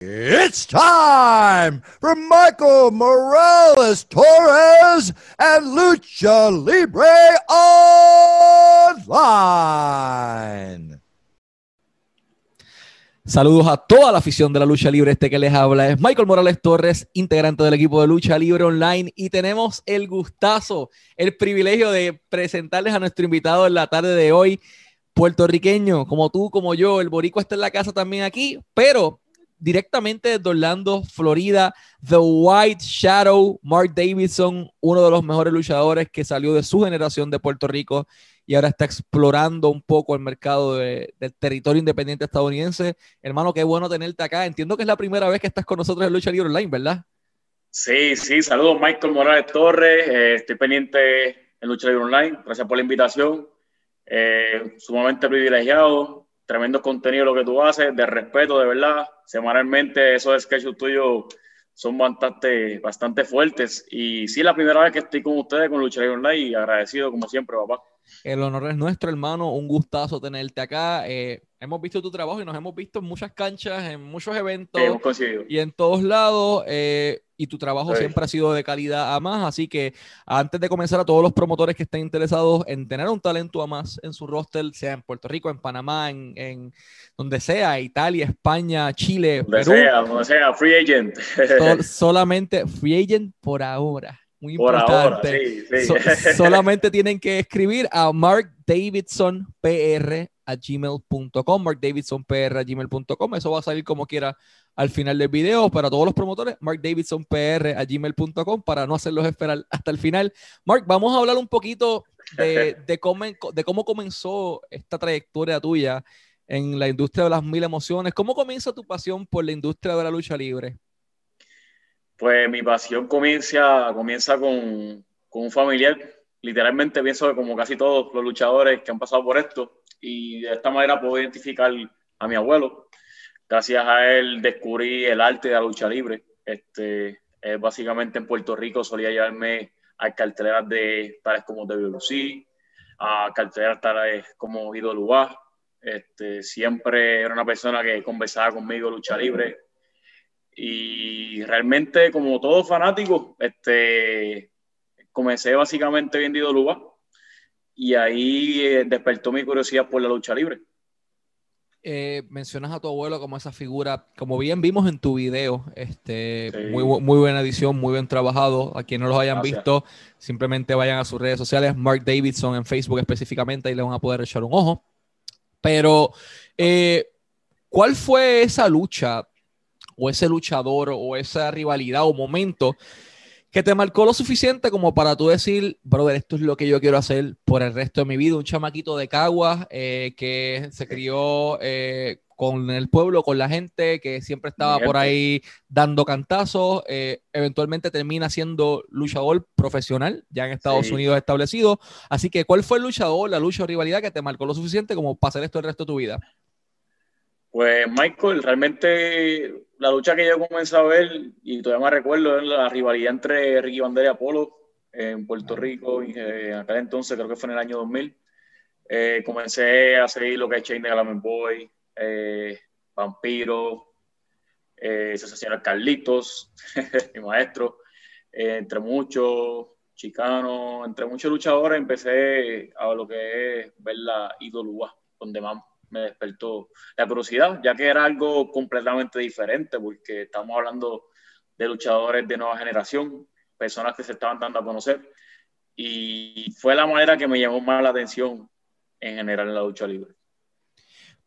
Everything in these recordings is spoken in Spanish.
It's time for Michael Morales Torres and Lucha Libre Online. Saludos a toda la afición de la lucha libre. Este que les habla es Michael Morales Torres, integrante del equipo de lucha libre online. Y tenemos el gustazo, el privilegio de presentarles a nuestro invitado en la tarde de hoy, puertorriqueño, como tú, como yo. El Boricua está en la casa también aquí, pero directamente desde Orlando, Florida, The White Shadow, Mark Davidson, uno de los mejores luchadores que salió de su generación de Puerto Rico y ahora está explorando un poco el mercado del territorio independiente estadounidense. Hermano, qué bueno tenerte acá. Entiendo que es la primera vez que estás con nosotros en Lucha Libre Online, ¿verdad? Sí, sí, saludos Michael Morales Torres, eh, estoy pendiente en Lucha Libre Online, gracias por la invitación, eh, sumamente privilegiado, tremendo contenido lo que tú haces, de respeto, de verdad. Semanalmente esos sketches tuyos son bastante, bastante fuertes. Y sí, la primera vez que estoy con ustedes con Lucha Libre Online y agradecido como siempre, papá. El honor es nuestro, hermano. Un gustazo tenerte acá. Eh, hemos visto tu trabajo y nos hemos visto en muchas canchas, en muchos eventos y en todos lados. Eh, y tu trabajo siempre ha sido de calidad a más. Así que antes de comenzar, a todos los promotores que estén interesados en tener un talento a más en su roster, sea en Puerto Rico, en Panamá, en, donde sea, Italia, España, Chile, donde sea, donde sea, free agent. solamente free agent por ahora. Muy importante. solamente tienen que escribir a Mark Davidson PR a gmail.com, Mark Davidson PR a gmail.com. Eso va a salir como quiera al final del video. Para todos los promotores, Mark Davidson PR a gmail.com para no hacerlos esperar hasta el final. Mark, vamos a hablar un poquito de, de, cómo, de cómo comenzó esta trayectoria tuya en la industria de las mil emociones. ¿Cómo comienza tu pasión por la industria de la lucha libre? Pues mi pasión comienza, comienza con, con, un familiar. Literalmente pienso que como casi todos los luchadores que han pasado por esto, y de esta manera puedo identificar a mi abuelo. Gracias a él descubrí el arte de la lucha libre. Este, básicamente en Puerto Rico solía llevarme a carteleras de tales como WLC, a carteleras tales como Ido Lugar. Este, siempre era una persona que conversaba conmigo lucha libre, y realmente, como todo fanático, este, comencé básicamente vendido lugar y ahí eh, despertó mi curiosidad por la lucha libre. Eh, mencionas a tu abuelo como esa figura, como bien vimos en tu video, este, muy, muy buena edición, muy bien trabajado. A quienes no los hayan visto, simplemente vayan a sus redes sociales, Mark Davidson en Facebook específicamente, y le van a poder echar un ojo. Pero, eh, ¿cuál fue esa lucha o ese luchador o esa rivalidad o momento que te marcó lo suficiente como para tú decir, brother, esto es lo que yo quiero hacer por el resto de mi vida. Un chamaquito de Caguas eh, que se crió eh, con el pueblo, con la gente, que siempre estaba por ahí dando cantazos. Eh, eventualmente termina siendo luchador profesional, ya en Estados Unidos establecido. Así que, ¿cuál fue el luchador, la lucha o rivalidad que te marcó lo suficiente como para hacer esto el resto de tu vida? Pues Michael, realmente la lucha que yo comencé a ver, y todavía me recuerdo, la rivalidad entre Ricky Bandera y Apolo en Puerto Rico, y, eh, en aquel entonces, creo que fue en el año 2000. Eh, comencé a seguir lo que es Chain de Galaman Boy, eh, Vampiro, eh, Sensacional Carlitos, mi maestro, entre muchos chicanos, entre muchos luchadores, empecé a lo que es ver la Idolua, donde más me despertó la curiosidad, ya que era algo completamente diferente, porque estamos hablando de luchadores de nueva generación, personas que se estaban dando a conocer, y fue la manera que me llamó más la atención en general en la lucha libre.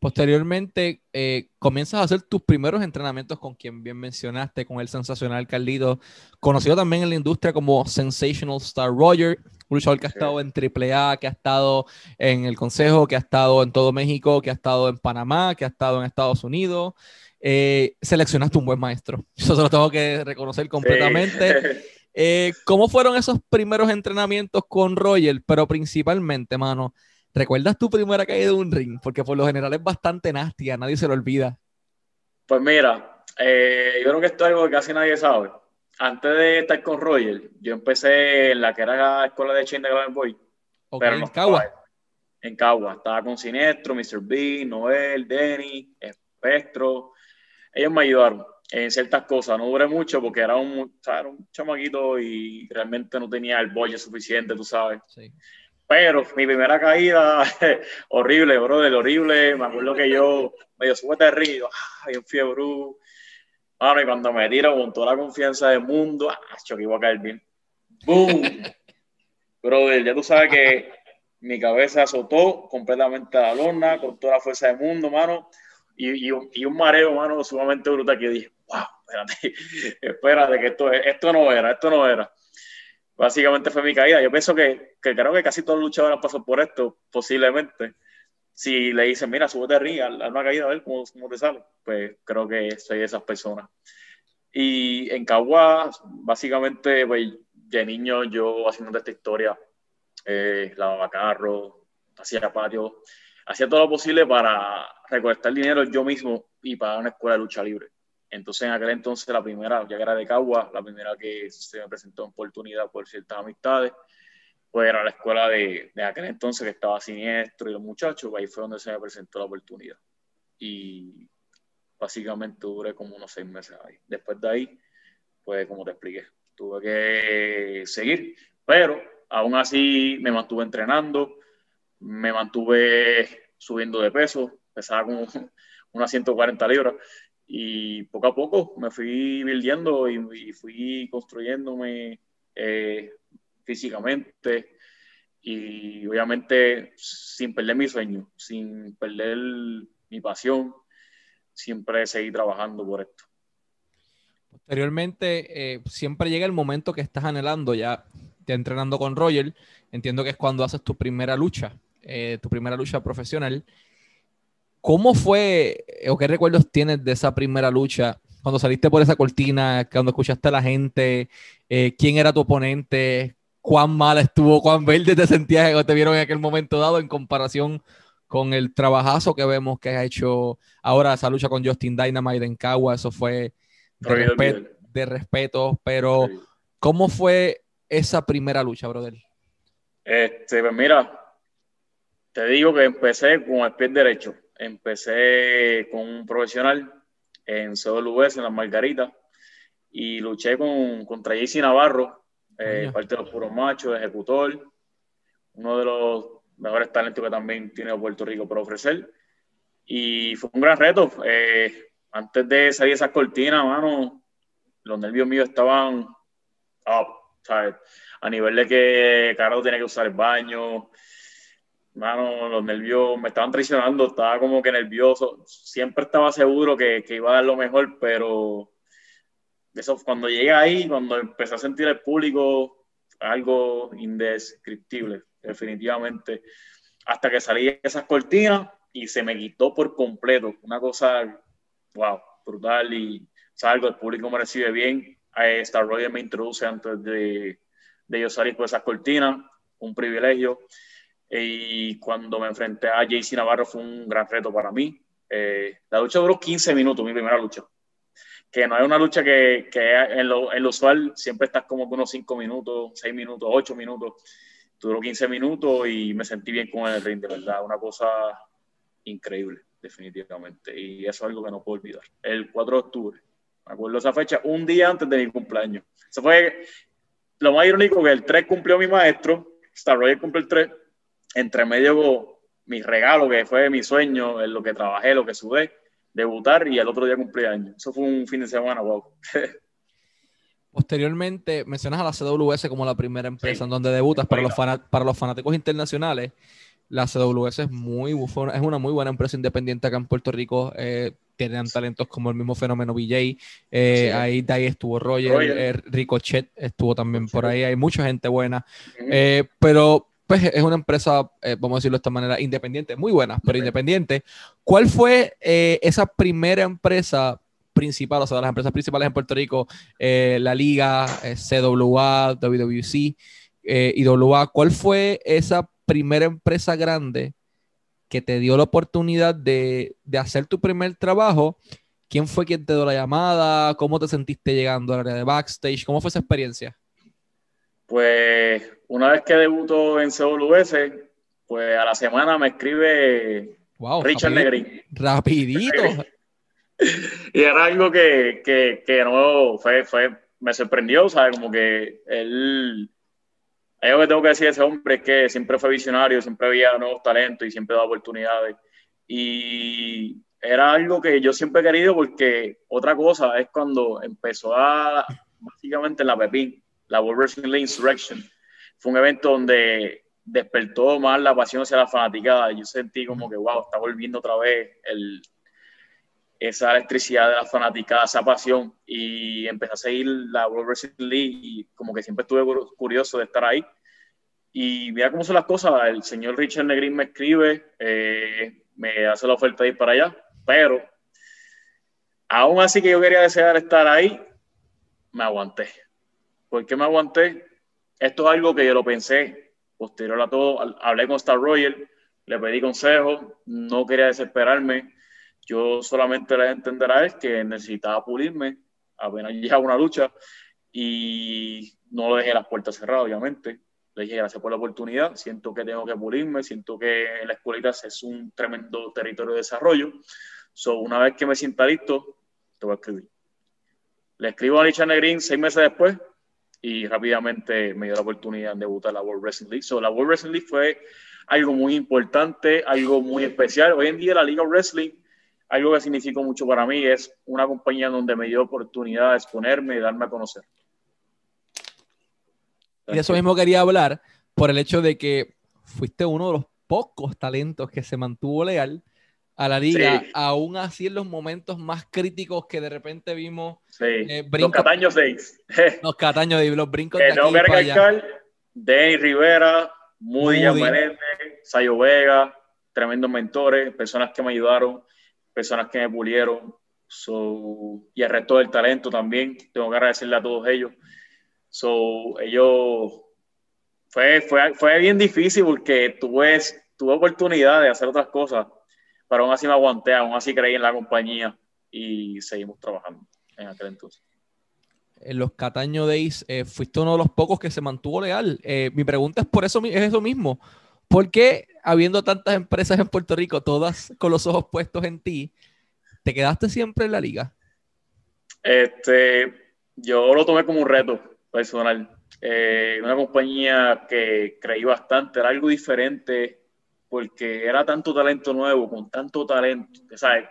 Posteriormente, eh, comienzas a hacer tus primeros entrenamientos con quien bien mencionaste, con el sensacional Carlito, conocido también en la industria como Sensational Star Roger, un luchador que ha estado en AAA, que ha estado en el Consejo, que ha estado en todo México, que ha estado en Panamá, que ha estado en Estados Unidos. Eh, seleccionaste un buen maestro. Eso se lo tengo que reconocer completamente. Eh, ¿Cómo fueron esos primeros entrenamientos con Roger? Pero principalmente, mano, ¿recuerdas tu primera caída de un ring? Porque por lo general es bastante nasty, a nadie se lo olvida. Pues mira, eh, yo creo que esto es algo que casi nadie sabe antes de estar con Roger, yo empecé en la que era la escuela de Chain de Grand Boy. pero en Cagua. En Cagua. Estaba con Sinestro, Mr. B, Noel, Denny, Espectro. Ellos me ayudaron. en ciertas cosas. No duré mucho porque era un, era un chamaquito y realmente no tenía el bolle suficiente, tú sabes. Sí. Pero mi primera caída, horrible, brother, horrible. Me acuerdo que yo medio sube de río, ay, un fiebre. Bueno, y cuando me tiro con toda la confianza del mundo, ah, que iba a caer bien. ¡Boom! brother, ya tú sabes que mi cabeza azotó completamente a la lona, con toda la fuerza del mundo, mano. Y, y, y un mareo, mano, sumamente brutal que dije, wow, espérate, espérate, que esto, esto no era, esto no era básicamente fue mi caída. Yo pienso que, que creo que casi todos los luchadores pasado por esto, posiblemente. Si le dicen, mira, súbete arriba, haz una caída, a ver cómo, cómo, te sale, pues creo que soy de esas personas. Y en Caguas, básicamente, pues de niño yo haciendo esta historia, eh, lavaba carro, hacía patio, hacía todo lo posible para recolectar dinero yo mismo y pagar una escuela de lucha libre. Entonces, en aquel entonces, la primera, ya que era de Cagua, la primera que se me presentó oportunidad por ciertas amistades, pues era la escuela de, de aquel entonces que estaba siniestro y los muchachos, pues ahí fue donde se me presentó la oportunidad. Y básicamente duré como unos seis meses ahí. Después de ahí, pues como te expliqué, tuve que seguir, pero aún así me mantuve entrenando, me mantuve subiendo de peso, pesaba como unas 140 libras y poco a poco me fui viviendo y, fui construyéndome eh, físicamente y obviamente sin perder mi sueño, sin perder mi pasión, siempre seguí trabajando por esto. Posteriormente, eh, siempre llega el momento que estás anhelando, ya, ya entrenando con Roger, entiendo que es cuando haces tu primera lucha, eh, tu primera lucha profesional. ¿Cómo fue o qué recuerdos tienes de esa primera lucha? Cuando saliste por esa cortina, cuando escuchaste a la gente, eh, quién era tu oponente, cuán mala estuvo, cuán verde te sentías o te vieron en aquel momento dado en comparación con el trabajazo que vemos que ha hecho ahora esa lucha con Justin Dynamite en Cagua, eso fue de, respeto, pero ¿cómo fue esa primera lucha, brother? Este, pues mira, te digo que empecé con el pie derecho empecé con un profesional en CWS, en las Margaritas, y luché con, contra JC Navarro, eh, parte de los puros machos, ejecutor, uno de los mejores talentos que también tiene Puerto Rico por ofrecer. Y fue un gran reto. Eh, antes de salir esas cortinas, mano, los nervios míos estaban A nivel de que Carlos tenía que usar el baño, mano, los nervios me estaban traicionando, estaba como que nervioso. Siempre estaba seguro que, que iba a dar lo mejor, pero eso, cuando llegué ahí, cuando empecé a sentir el público, algo indescriptible, definitivamente. Hasta que salí de esas cortinas y se me quitó por completo. Una cosa, wow, brutal. Y salgo, el público me recibe bien. Star Roger me introduce antes de, de yo salir por esas cortinas, un privilegio. Y cuando me enfrenté a JC Navarro fue un gran reto para mí. Eh, la lucha duró 15 minutos, mi primera lucha. Que no es una lucha que, que en, lo, en, lo, usual siempre estás como unos 5 minutos, 6 minutos, 8 minutos. Duró 15 minutos y me sentí bien con el ring, de verdad. Una cosa increíble, definitivamente. Y eso es algo que no puedo olvidar. El 4 de octubre. Me acuerdo esa fecha, un día antes de mi cumpleaños. Eso fue lo más irónico que el 3 cumplió mi maestro, Star Roger cumple el 3 entre medio mi regalo, que fue mi sueño, en lo que trabajé, lo que sudé, debutar y el otro día cumplí año. Eso fue un fin de semana, wow. Posteriormente, mencionas a la CWS como la primera empresa en donde debutas para los, para los fanáticos internacionales. La CWS es, muy, es una muy buena empresa independiente acá en Puerto Rico. Eh, tienen talentos como el mismo fenómeno BJ. Eh, ahí, ahí estuvo Roger, eh, Ricochet estuvo también por ahí. Hay mucha gente buena. pero pues es una empresa, eh, vamos a decirlo de esta manera, independiente, muy buena, pero independiente. ¿Cuál fue eh, esa primera empresa principal, o sea, de las empresas principales en Puerto Rico, eh, la Liga, CWA, WWC y WA? ¿Cuál fue esa primera empresa grande que te dio la oportunidad de, de hacer tu primer trabajo? ¿Quién fue quien te dio la llamada? ¿Cómo te sentiste llegando al área de backstage? ¿Cómo fue esa experiencia? Pues una vez que debuto en CWS, pues a la semana me escribe Richard Negrín. Rapidito. y era algo que, que, que no fue, fue, me sorprendió, ¿sabes? Como que él, algo que tengo que decir de ese hombre es que siempre fue visionario, siempre había nuevos talentos y siempre daba oportunidades. Y era algo que yo siempre he querido porque otra cosa es cuando empezó a, básicamente en la Pepín, la Wrestling Insurrection, fue un evento donde despertó más la pasión hacia la fanaticada. Yo sentí como que, wow, está volviendo otra vez esa electricidad de la fanaticada, esa pasión. Y empecé a seguir la World Wrestling League y como que siempre estuve curioso de estar ahí. Y mira cómo son las cosas. El señor Richard Negrin me escribe, eh, me hace la oferta de ir para allá, pero aún así que yo quería desear estar ahí, me aguanté. ¿Por qué me aguanté? Esto es algo que yo lo pensé posterior a todo. Hablé con Star Royal, le pedí consejos, no quería desesperarme. Yo solamente le entender a él que necesitaba pulirme, apenas llegaba una lucha y no le dejé las puertas cerradas, obviamente. Le dije gracias por la oportunidad, siento que tengo que pulirme, siento que la escuelita es un tremendo territorio de desarrollo. So, una vez que me sienta listo, te voy a escribir. Le escribo a Alicia Negrin seis meses después, y rápidamente me dio la oportunidad de debutar la World Wrestling League. So, la World Wrestling League fue algo muy importante, algo muy especial. Hoy en día la Liga Wrestling, algo que significó mucho para mí, es una compañía donde me dio oportunidad de exponerme y darme a conocer. Y de eso mismo quería hablar, por el hecho de que fuiste uno de los pocos talentos que se mantuvo leal a la liga, aún así en los momentos más críticos que de repente vimos. Sí. Eh, los Cataños 6. los Cataños de los brincos de aquí para allá. Dane Rivera, Moody, Moody. Sayo Vega, tremendos mentores, personas que me ayudaron, personas que me pulieron. y el resto del talento también. Tengo que agradecerle a todos ellos. So, ellos. Fue, fue, fue bien difícil porque tuve, tuve oportunidad de hacer otras cosas pero aún así me aguanté, aún así creí en la compañía y seguimos trabajando en aquel entonces. En los Cataño Days eh, fuiste uno de los pocos que se mantuvo leal. Eh, mi pregunta es por eso es eso mismo. ¿Por qué, habiendo tantas empresas en Puerto Rico, todas con los ojos puestos en ti, te quedaste siempre en la liga? Este, yo lo tomé como un reto personal. Eh, una compañía que creí bastante, era algo diferente porque era tanto talento nuevo, con tanto talento, ¿sabes?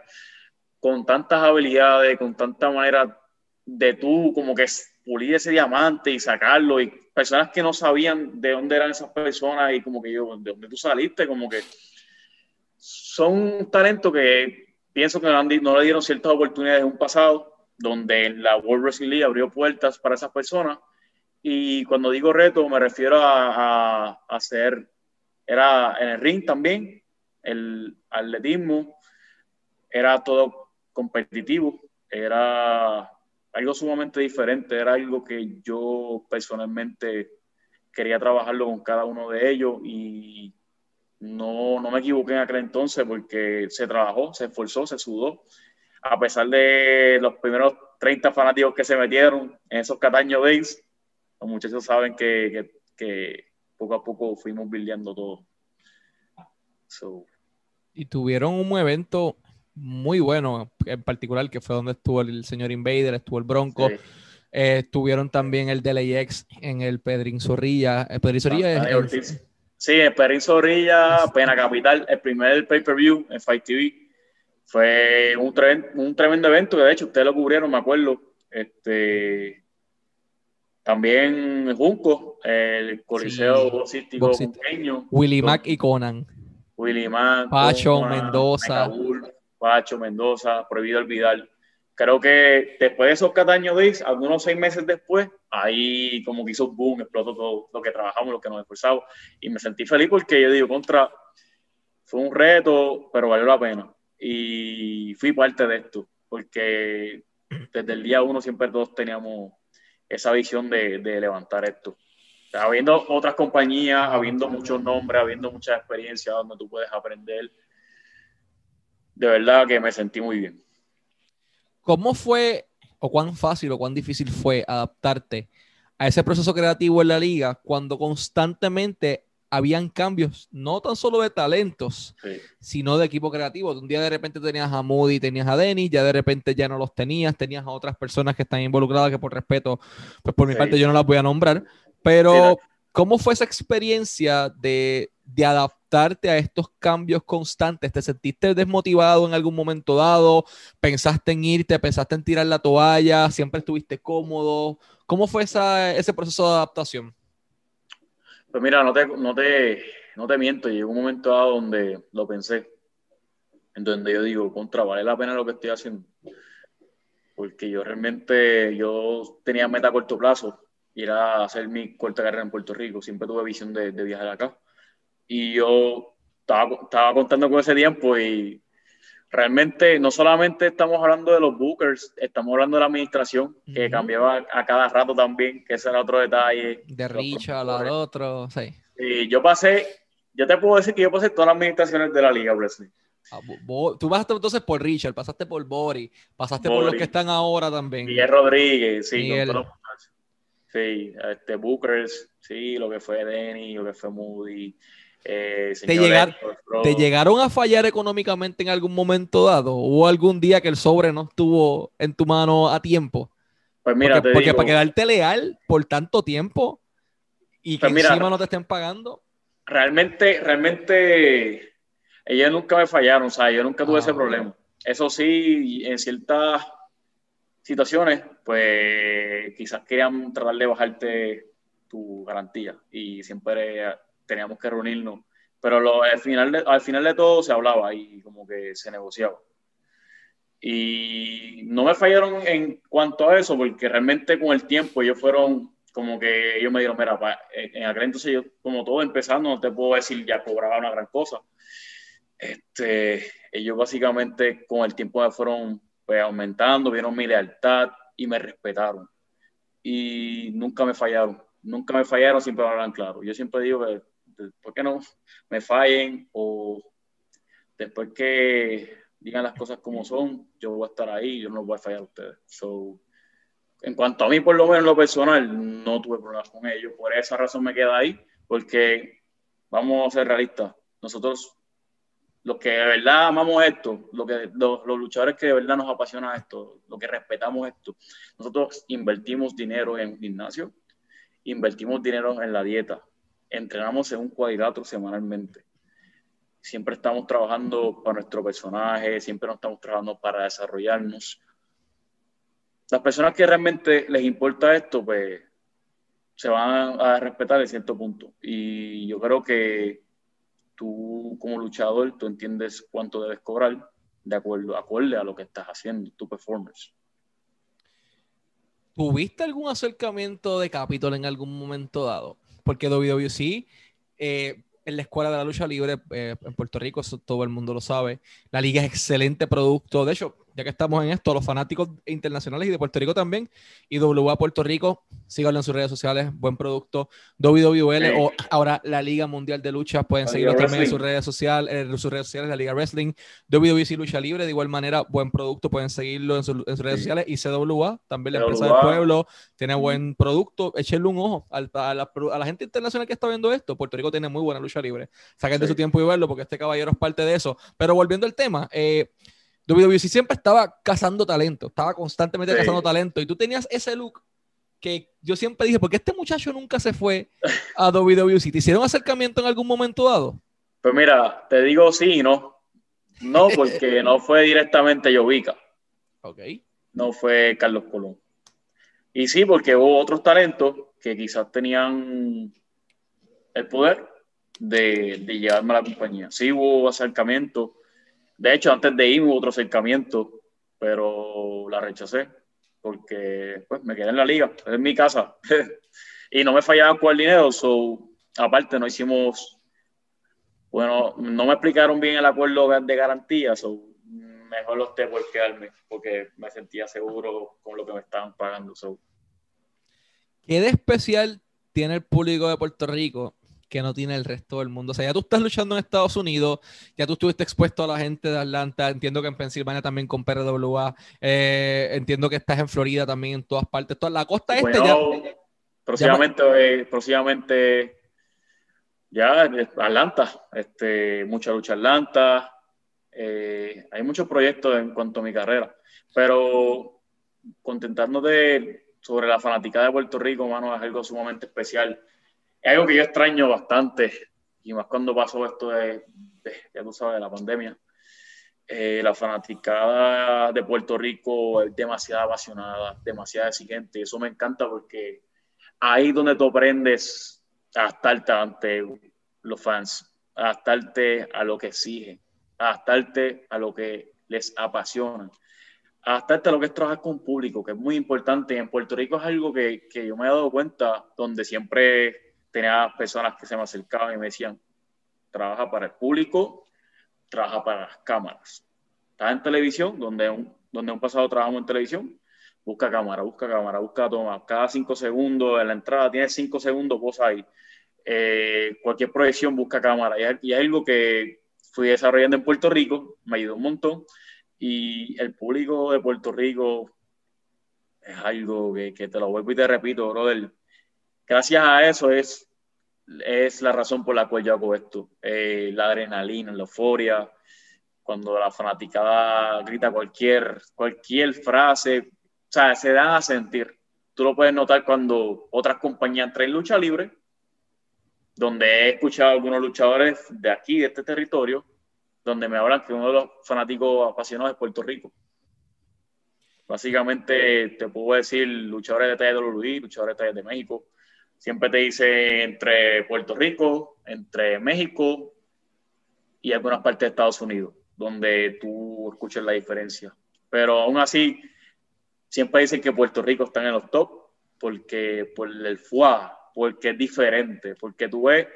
Con tantas habilidades, con tanta manera de tú como que pulir ese diamante y sacarlo, y personas que no sabían de dónde eran esas personas y como que yo, ¿de dónde tú saliste? Como que son un talento que pienso que no, le dieron ciertas oportunidades en un pasado, donde la World Wrestling League abrió puertas para esas personas. Y cuando digo reto, me refiero a, a, a ser era en el ring también, el atletismo, era todo competitivo, era algo sumamente diferente, era algo que yo personalmente quería trabajarlo con cada uno de ellos y no, no me equivoqué en aquel entonces porque se trabajó, se esforzó, se sudó. A pesar de los primeros 30 fanáticos que se metieron en esos Cataño Days, los muchachos saben que, que poco a poco fuimos buildeando todo. Y tuvieron un evento muy bueno, en particular, que fue donde estuvo el señor Invader, estuvo el Bronco. Eh, estuvieron también el DLX en el Pedrín Zorrilla. El Pedrín Zorrilla es, Sí, el Pedrín Zorrilla, Pena Capital, el primer pay-per-view en Fight TV. Fue un, un tremendo evento que de hecho ustedes lo cubrieron, me acuerdo. Este, también Junco, el Coliseo Boxístico Pequeño. Willy Mac y Conan. Willy Mac. Pacho Mendoza. Pacho Mendoza, Prohibido Olvidar. Creo que después de esos Cataño Days, algunos seis meses después, ahí como que hizo boom, explotó todo lo que trabajamos, lo que nos esforzamos. Y me sentí feliz porque yo digo, contra, fue un reto, pero valió la pena. Y fui parte de esto, porque desde el día uno siempre todos teníamos esa visión de, levantar esto. habiendo otras compañías, habiendo muchos nombres, habiendo muchas experiencias donde tú puedes aprender, de verdad que me sentí muy bien. ¿Cómo fue o cuán fácil o cuán difícil fue adaptarte a ese proceso creativo en la liga cuando constantemente habían cambios, no tan solo de talentos, sino de equipo creativo. Un día de repente tenías a Moody, tenías a Dennis, ya de repente ya no los tenías, tenías a otras personas que están involucradas que por respeto, pues por mi parte yo no las voy a nombrar, pero ¿cómo fue esa experiencia de, de adaptarte a estos cambios constantes? ¿Te sentiste desmotivado en algún momento dado? ¿Pensaste en irte? ¿Pensaste en tirar la toalla? ¿Siempre estuviste cómodo? ¿Cómo fue esa, ese proceso de adaptación? Pues mira, no te, no te, no te miento, llegó un momento dado donde lo pensé, en donde yo digo, contra, vale la pena lo que estoy haciendo. Porque yo realmente, yo tenía meta a corto plazo, ir a hacer mi corta carrera en Puerto Rico, siempre tuve visión de, de viajar acá. Y yo estaba, estaba contando con ese tiempo y realmente no solamente estamos hablando de los bookers, estamos hablando de la administración, que cambiaba a cada rato también, que ese era otro detalle. De Richard al otro, sí. Y yo pasé, yo te puedo decir que yo pasé todas las administraciones de la liga, Wesley. Ah, tú pasaste entonces por Richard, pasaste por Bori, pasaste por los que están ahora también. Miguel Rodríguez, sí, Con sí, este, Bookers, sí, lo que fue Denny, lo que fue Moody, eh, ¿Te, llegaron a fallar económicamente en algún momento dado? ¿O algún día que el sobre no estuvo en tu mano a tiempo? Pues mira, porque, para quedarte leal por tanto tiempo y que pues encima no te estén pagando. Realmente, realmente, ellos nunca me fallaron, o sea, yo nunca tuve ese ah, problema. Eso sí, en ciertas situaciones, pues quizás querían tratar de bajarte tu garantía y siempre teníamos que reunirnos. Pero al, final de, al final de todo se hablaba y como que se negociaba. Y no me fallaron en cuanto a eso, porque realmente con el tiempo ellos fueron como que ellos me dijeron, mira, en aquel entonces yo, como todo empezando, no te puedo decir ya cobraba una gran cosa. Este, ellos básicamente con el tiempo me fueron pues, aumentando, vieron mi lealtad y me respetaron. Y nunca me fallaron, nunca me fallaron, siempre hablan claro. Yo siempre digo que después que no me fallen o después que digan las cosas como son, yo voy a estar ahí, yo no voy a fallar a ustedes. So, en cuanto a mí, por lo menos en lo personal, no tuve problemas con ellos. Por esa razón me queda ahí, porque vamos a ser realistas. Nosotros, los que de verdad amamos esto, lo que, los, los luchadores que de verdad nos apasiona esto, lo que respetamos esto, nosotros invertimos dinero en gimnasio, invertimos dinero en la dieta, entrenamos en un cuadrilátero semanalmente. Siempre estamos trabajando para nuestro personaje, siempre nos estamos trabajando para desarrollarnos. Las personas que realmente les importa esto, pues se van a respetar en cierto punto. Y yo creo que tú como luchador, tú entiendes cuánto debes cobrar de acuerdo, acorde a lo que estás haciendo, tu performance. ¿Tuviste algún acercamiento de Capitol en algún momento dado? Porque WWC eh, en la escuela de la lucha libre eh, en Puerto Rico, eso todo el mundo lo sabe. La liga es excelente producto. De hecho, ya que estamos en esto, los fanáticos internacionales y de Puerto Rico también, y WA Puerto Rico, síganlo en sus redes sociales, buen producto. WWL o ahora la Liga Mundial de Lucha, pueden seguirlo también en sus redes sociales, en sus redes sociales, la Liga Wrestling, WWC Lucha Libre, de igual manera, buen producto, pueden seguirlo en, sus redes sociales, y CWA, también la empresa del pueblo, tiene buen producto, échenle un ojo a, la, gente internacional que está viendo esto, Puerto Rico tiene muy buena lucha libre, saquen de su tiempo y verlo, porque este caballero es parte de eso. Pero volviendo al tema, eh, WWC siempre estaba cazando talento, estaba constantemente cazando talento y tú tenías ese look que yo siempre dije, ¿por qué este muchacho nunca se fue a WWC? ¿Te hicieron acercamiento en algún momento dado? Pues mira, te digo sí y no. No, porque no fue directamente Jovica. Ok. No fue Carlos Colón. Y sí, porque hubo otros talentos que quizás tenían el poder de, de llevarme a la compañía. Sí hubo acercamiento de hecho, antes de ir hubo otro acercamiento, pero la rechacé porque pues, me quedé en la liga, es mi casa. y no me fallaban el dinero, so, aparte no hicimos, bueno, no me explicaron bien el acuerdo de garantía, so, mejor lo opté por quedarme, porque me sentía seguro con lo que me estaban pagando. So. ¿Qué de especial tiene el público de Puerto Rico que no tiene el resto del mundo. O sea, ya tú estás luchando en Estados Unidos, ya tú estuviste expuesto a la gente de Atlanta, entiendo que en Pensilvania también con PRWA, eh, entiendo que estás en Florida también, en todas partes, toda la costa este ya... Próximamente, próximamente ya Atlanta, este, mucha lucha Atlanta, eh, hay muchos proyectos en cuanto a mi carrera, pero de sobre la fanática de Puerto Rico, mano, es algo sumamente especial. Es algo que yo extraño bastante, y más cuando pasó esto de, ya tú sabes, la pandemia. Eh, la fanaticada de Puerto Rico es demasiado apasionada, demasiado exigente. Eso me encanta porque ahí donde tú aprendes a adaptarte ante los fans, a adaptarte a lo que exigen, a adaptarte a lo que les apasiona, a adaptarte a lo que es trabajar con público, que es muy importante. En Puerto Rico es algo que, que yo me he dado cuenta, donde siempre tenía personas que se me acercaban y me decían, trabaja para el público, trabaja para las cámaras. Estás en televisión, donde un, donde un pasado trabajamos en televisión, busca cámara, busca cámara, busca toma. Cada cinco segundos en la entrada tienes cinco segundos, vos ahí. Eh, cualquier proyección busca cámara. Y, hay algo que fui desarrollando en Puerto Rico, me ayudó un montón. Y el público de Puerto Rico es algo que, que te lo vuelvo y te repito, brother. Gracias a eso es, es la razón por la cual yo hago esto. Eh, la adrenalina, la euforia, cuando la fanaticada grita cualquier, cualquier frase, o sea, se dan a sentir. Tú lo puedes notar cuando otras compañías traen lucha libre, donde he escuchado a algunos luchadores de aquí, de este territorio, donde me hablan que uno de los fanáticos apasionados es Puerto Rico. Básicamente, te puedo decir luchadores de WWE, luchadores de, de México. Siempre te dice entre Puerto Rico, entre México y algunas partes de Estados Unidos, donde tú escuchas la diferencia. Pero aún así, siempre dicen que Puerto Rico está en los top porque por el FUA, porque es diferente, porque tú ves,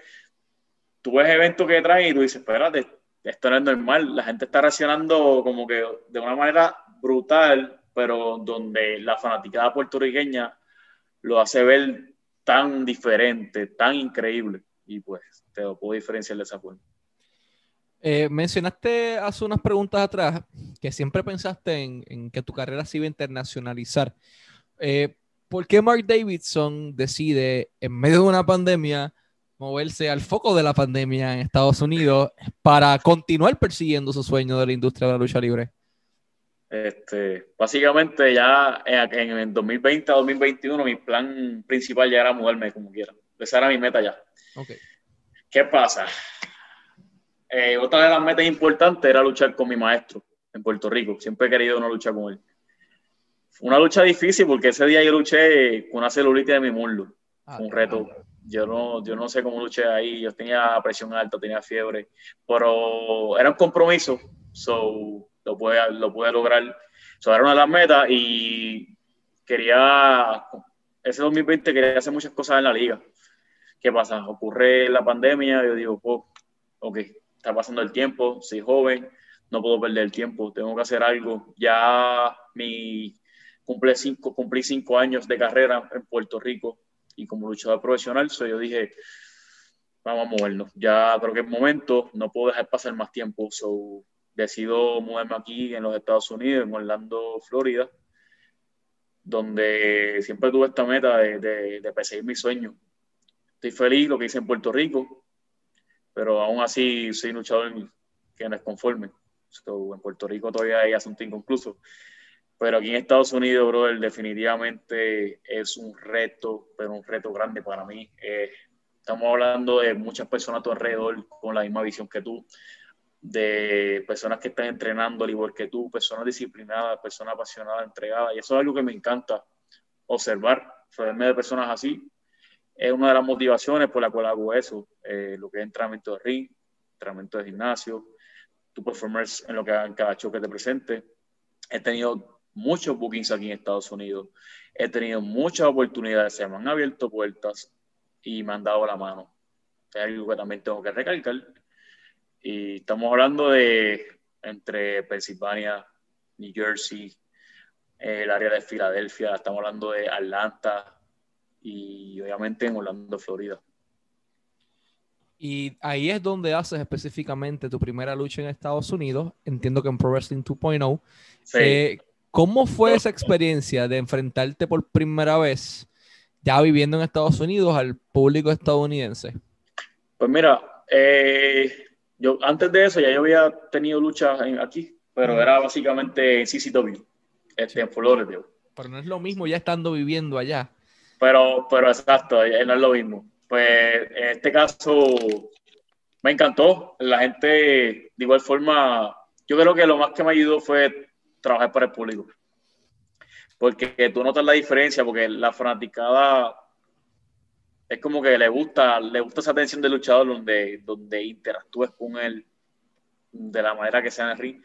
tú ves eventos que traen y tú dices, espérate, esto no es normal, la gente está reaccionando como que de una manera brutal, pero donde la fanaticada puertorriqueña lo hace ver tan diferente, tan increíble, y pues te lo puedo diferenciar de esa forma. Eh, mencionaste hace unas preguntas atrás que siempre pensaste en, que tu carrera se iba a internacionalizar. Eh, ¿Por qué Mark Davidson decide, en medio de una pandemia, moverse al foco de la pandemia en Estados Unidos para continuar persiguiendo su sueño de la industria de la lucha libre? Este, básicamente ya en, el 2020 a 2021 mi plan principal ya era moverme como quiera. Esa era mi meta ya. Okay. ¿Qué pasa? Eh, otra de las metas importantes era luchar con mi maestro en Puerto Rico. Siempre he querido una lucha con él. Fue una lucha difícil porque ese día yo luché con una celulitis de mi muslo. Ah, un reto. Yo no, yo no sé cómo luché ahí. Yo tenía presión alta, tenía fiebre. Pero era un compromiso. So, lo pude, lo pude lograr. So, era una de las metas y quería. Ese 2020 quería hacer muchas cosas en la liga. ¿Qué pasa? Ocurre la pandemia. Yo digo, pues, ok, está pasando el tiempo, soy joven, no puedo perder el tiempo, tengo que hacer algo. Ya mi, cumplí, cinco, cumplí cinco años de carrera en Puerto Rico y como luchador profesional, so yo dije, vamos a movernos. Ya creo que es momento, no puedo dejar pasar más tiempo, so decido moverme aquí en los Estados Unidos, en Orlando, Florida, donde siempre tuve esta meta de, de, de perseguir mi sueño. Estoy feliz lo que hice en Puerto Rico, pero aún así soy luchador que no es conforme. en Puerto Rico todavía hay asunto inconcluso. Pero aquí en Estados Unidos, brother, definitivamente es un reto, pero un reto grande para mí. Eh, estamos hablando de muchas personas a tu alrededor con la misma visión que tú, de personas que están entrenando al igual que tú, personas disciplinadas, personas apasionadas, entregadas. Y eso es algo que me encanta observar, rodearme de personas así, es una de las motivaciones por la cual hago eso, eh, lo que es entrenamiento de ring, entrenamiento de gimnasio, tu performance en lo que en cada show que te presente. He tenido muchos bookings aquí en Estados Unidos, he tenido muchas oportunidades, se me han abierto puertas y me han dado la mano. Es algo que también tengo que recalcar. Y estamos hablando de entre Pensilvania, New Jersey, el área de Filadelfia, estamos hablando de Atlanta, y obviamente en Orlando, Florida. Y ahí es donde haces específicamente tu primera lucha en Estados Unidos. Entiendo que en Pro Wrestling 2.0. Eh, ¿Cómo fue esa experiencia de enfrentarte por primera vez, ya viviendo en Estados Unidos, al público estadounidense? Pues mira, eh, yo antes de eso ya yo había tenido luchas aquí, pero era básicamente en CCW, este, en Florida. Pero no es lo mismo ya estando viviendo allá. Pero, pero exacto, no es lo mismo. Pues en este caso me encantó. La gente, de igual forma, yo creo que lo más que me ayudó fue trabajar para el público. Porque tú notas la diferencia, porque la fanaticada es como que le gusta, le gusta esa atención del luchador donde, donde interactúes con él de la manera que sea en el ring.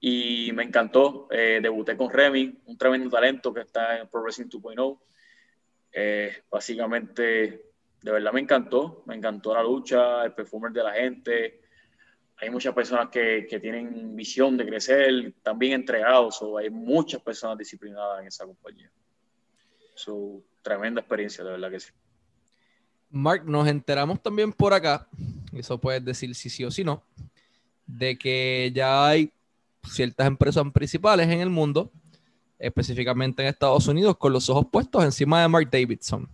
Y me encantó. Eh, debuté con Remy, un tremendo talento que está en Progressing 2.0. Eh, básicamente, de verdad me encantó. Me encantó la lucha, el performer de la gente. Hay muchas personas que, que tienen visión de crecer, también entregados. o hay muchas personas disciplinadas en esa compañía. Su tremenda experiencia, de verdad que sí. Mark, nos enteramos también por acá, eso puedes decir si sí o si no, de que ya hay ciertas empresas principales en el mundo, específicamente en Estados Unidos, con los ojos puestos encima de Mark Davidson.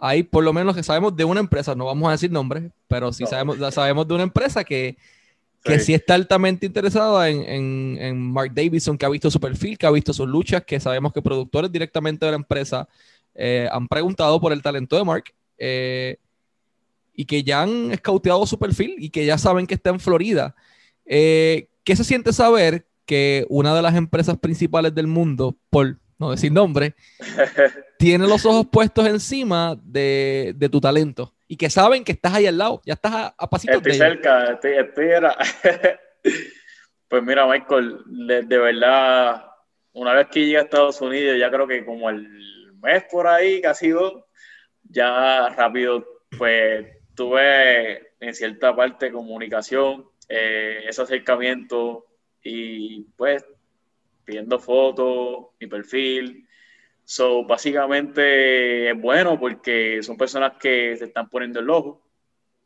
Hay por lo menos que sabemos de una empresa, no vamos a decir nombres, pero sí sabemos, sabemos de una empresa que, que sí. está altamente interesada en, en, Mark Davidson, que ha visto su perfil, que ha visto sus luchas, que sabemos que productores directamente de la empresa eh, han preguntado por el talento de Mark eh, y que ya han escauteado su perfil y que ya saben que está en Florida. Eh, ¿Qué se siente saber que una de las empresas principales del mundo, por no decir nombre, tiene los ojos puestos encima de, tu talento y que saben que estás ahí al lado, ya estás a, a pasitos estoy cerca, estoy, pues mira, Michael, de, verdad, una vez que llegué a Estados Unidos, ya creo que como el mes por ahí, casi dos, ya rápido, pues tuve en cierta parte comunicación, eh, ese acercamiento y pues pidiendo fotos, mi perfil. So, básicamente es bueno porque son personas que se están poniendo el ojo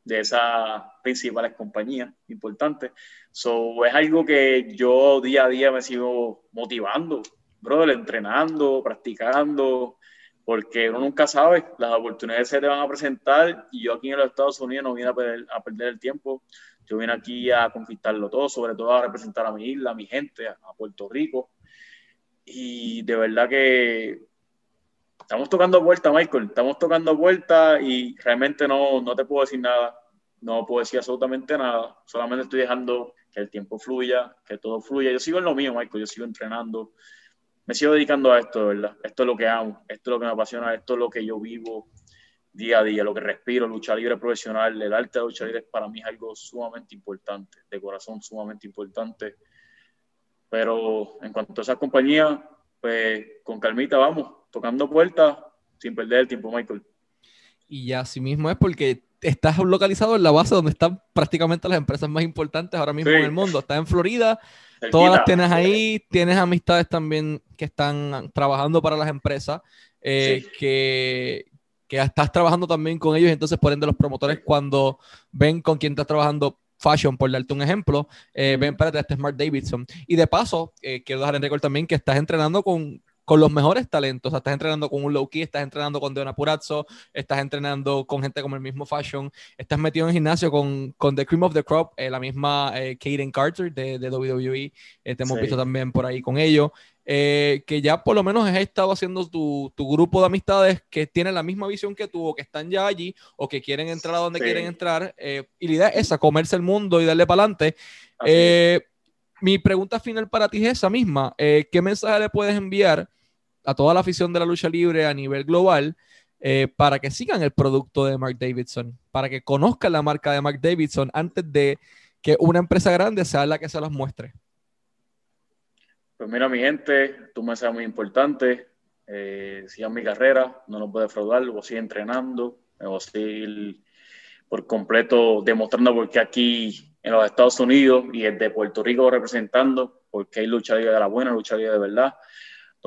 de esas principales compañías importantes. So, es algo que yo día a día me sigo motivando, brother, entrenando, practicando, porque uno nunca sabe, las oportunidades se te van a presentar y yo aquí en los Estados Unidos no vine a perder, a perder el tiempo, yo vine aquí a conquistarlo todo, sobre todo a representar a mi isla, a mi gente, a Puerto Rico. Y de verdad que estamos tocando vuelta, Michael, estamos tocando vuelta y realmente no, no te puedo decir nada, no puedo decir absolutamente nada, solamente estoy dejando que el tiempo fluya, que todo fluya. Yo sigo en lo mío, Michael, yo sigo entrenando, me sigo dedicando a esto, verdad. Esto es lo que amo, esto es lo que me apasiona, esto es lo que yo vivo día a día, lo que respiro, lucha libre profesional, el arte de lucha libre para mí es algo sumamente importante, de corazón sumamente importante. Pero en cuanto a esa compañía, pues con calmita vamos, tocando puertas sin perder el tiempo, Michael. Y así mismo es porque estás localizado en la base donde están prácticamente las empresas más importantes ahora mismo en el mundo. Estás en Florida, Todas las tienes ahí, tienes amistades también que están trabajando para las empresas, eh, que, que, estás trabajando también con ellos, entonces por ende los promotores cuando ven con quién estás trabajando fashion, por darte un ejemplo, eh, ven, espérate, este Smart Davidson. Y de paso, eh, quiero dejar en récord también que estás entrenando con con los mejores talentos. estás entrenando con un low key, estás entrenando con Deona Purazzo, estás entrenando con gente como el mismo Fashion, estás metido en el gimnasio con, con The Cream of the Crop, eh, la misma eh, Kaden Carter de, de WWE. Eh, te hemos visto también por ahí con ellos. que ya por lo menos has estado haciendo tu, tu, grupo de amistades que tienen la misma visión que tú, o que están ya allí, o que quieren entrar a donde quieren entrar. y la idea es esa, comerse el mundo y darle para adelante. mi pregunta final para ti es esa misma. ¿Qué mensaje le puedes enviar a toda la afición de la lucha libre a nivel global eh, para que sigan el producto de Mark Davidson, para que conozcan la marca de Mark Davidson antes de que una empresa grande sea la que se las muestre. Pues mira, mi gente, tú me sabes muy importante. Eh, sigan mi carrera, no lo puedo defraudar, voy a entrenando, me voy a por completo demostrando por qué aquí en los Estados Unidos y desde Puerto Rico representando, porque hay lucha libre de la buena, lucha libre de verdad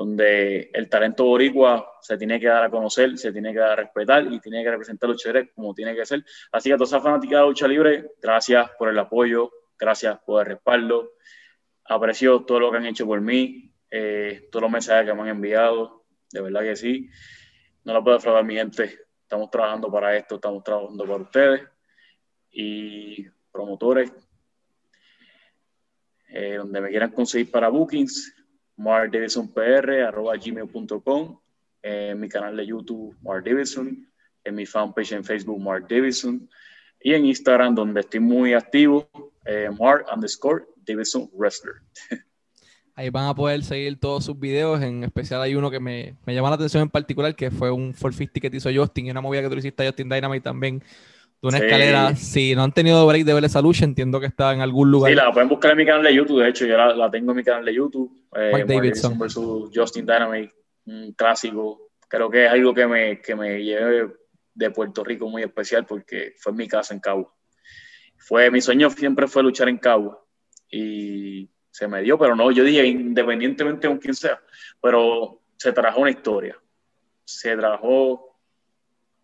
donde el talento boricua se tiene que dar a conocer, se tiene que dar a respetar y tiene que representar lucha libre como tiene que ser. Así que a toda esa fanática de lucha libre, gracias por el apoyo, gracias por el respaldo. Aprecio todo lo que han hecho por mí, eh, todos los mensajes que me han enviado, de verdad que sí. No lo puedo defraudar mi gente. Estamos trabajando para esto, estamos trabajando para ustedes. y promotores eh, donde me quieran conseguir para bookings, markdavidsonpr.gmail.com, en mi canal de YouTube, Mark Davidson, en mi fanpage en Facebook, Mark Davidson, y en Instagram, donde estoy muy activo, eh, Mark underscore Davidson Wrestler. Ahí van a poder seguir todos sus videos, en especial hay uno que me, me llama la atención en particular, que fue un 450 que te hizo Justin y una movida que tú hiciste a Justin Dynamite también, una escalera. Si no han tenido break de ver esa lucha, entiendo que está en algún lugar. Sí, la pueden buscar en mi canal de YouTube. De hecho, yo la, tengo en mi canal de YouTube. Eh, Davidson versus Justin Dynamite, un clásico. Creo que es algo que me, que me lleve de Puerto Rico muy especial porque fue mi casa en Cabo. Fue, mi sueño siempre fue luchar en Cabo y se me dio, pero no, yo dije independientemente de quien sea, pero se trajo una historia. Se trajo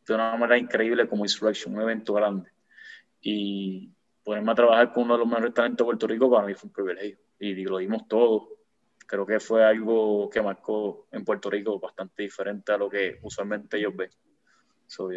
de una manera increíble como Insurrection, un evento grande. Y ponerme a trabajar con uno de los mejores talentos de Puerto Rico para mí fue un privilegio. Y lo dimos todo. Creo que fue algo que marcó en Puerto Rico bastante diferente a lo que usualmente ellos ven. So,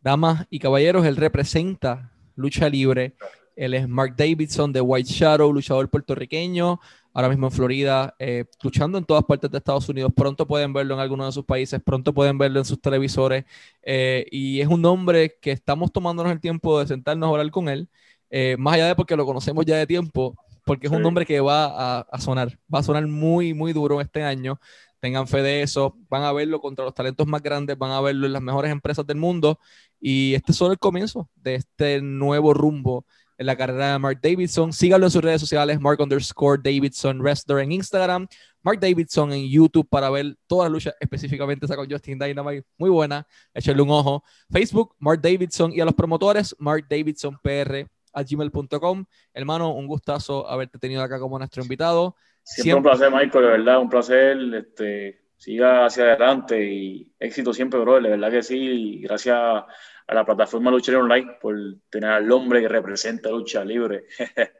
Damas y caballeros, él representa lucha libre. Él es Mark Davidson de White Shadow, luchador puertorriqueño ahora mismo en Florida, eh, luchando en todas partes de Estados Unidos. Pronto pueden verlo en algunos de sus países, pronto pueden verlo en sus televisores. Eh, y es un nombre que estamos tomándonos el tiempo de sentarnos a hablar con él, eh, más allá de porque lo conocemos ya de tiempo, porque es un nombre que va a, sonar, va a sonar muy, muy duro este año. Tengan fe de eso, van a verlo contra los talentos más grandes, van a verlo en las mejores empresas del mundo. Y este es solo el comienzo de este nuevo rumbo en la carrera de Mark Davidson. Síganlo en sus redes sociales, Mark underscore Davidson Wrestler en Instagram, Mark Davidson en YouTube para ver todas las luchas, específicamente esa con Justin Dynamite, muy buena, échenle un ojo. Facebook, Mark Davidson y a los promotores, Mark Davidson PR a gmail.com. Hermano, un gustazo haberte tenido acá como nuestro invitado. Siempre, un placer, Michael, de verdad, un placer. Este, siga hacia adelante y éxito siempre, bro, de verdad que sí. Y gracias a la plataforma Lucha Online por tener al hombre que representa lucha libre.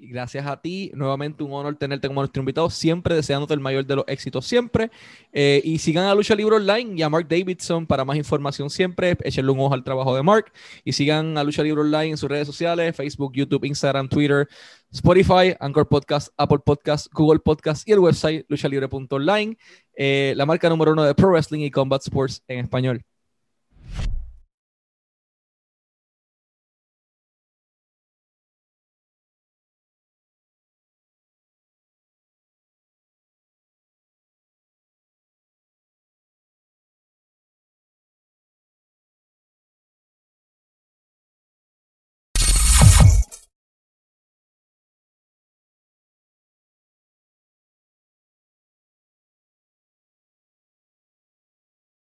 gracias a ti, nuevamente un honor tenerte como nuestro invitado, siempre deseándote el mayor de los éxitos siempre. Eh, y sigan a Lucha Libre Online y a Mark Davidson para más información siempre. Échenle un ojo al trabajo de Mark y sigan a Lucha Libre Online en sus redes sociales, Facebook, YouTube, Instagram, Twitter, Spotify, Anchor Podcast, Apple Podcast, Google Podcast y el website luchalibre.online, eh, la marca número uno de Pro Wrestling y Combat Sports en español.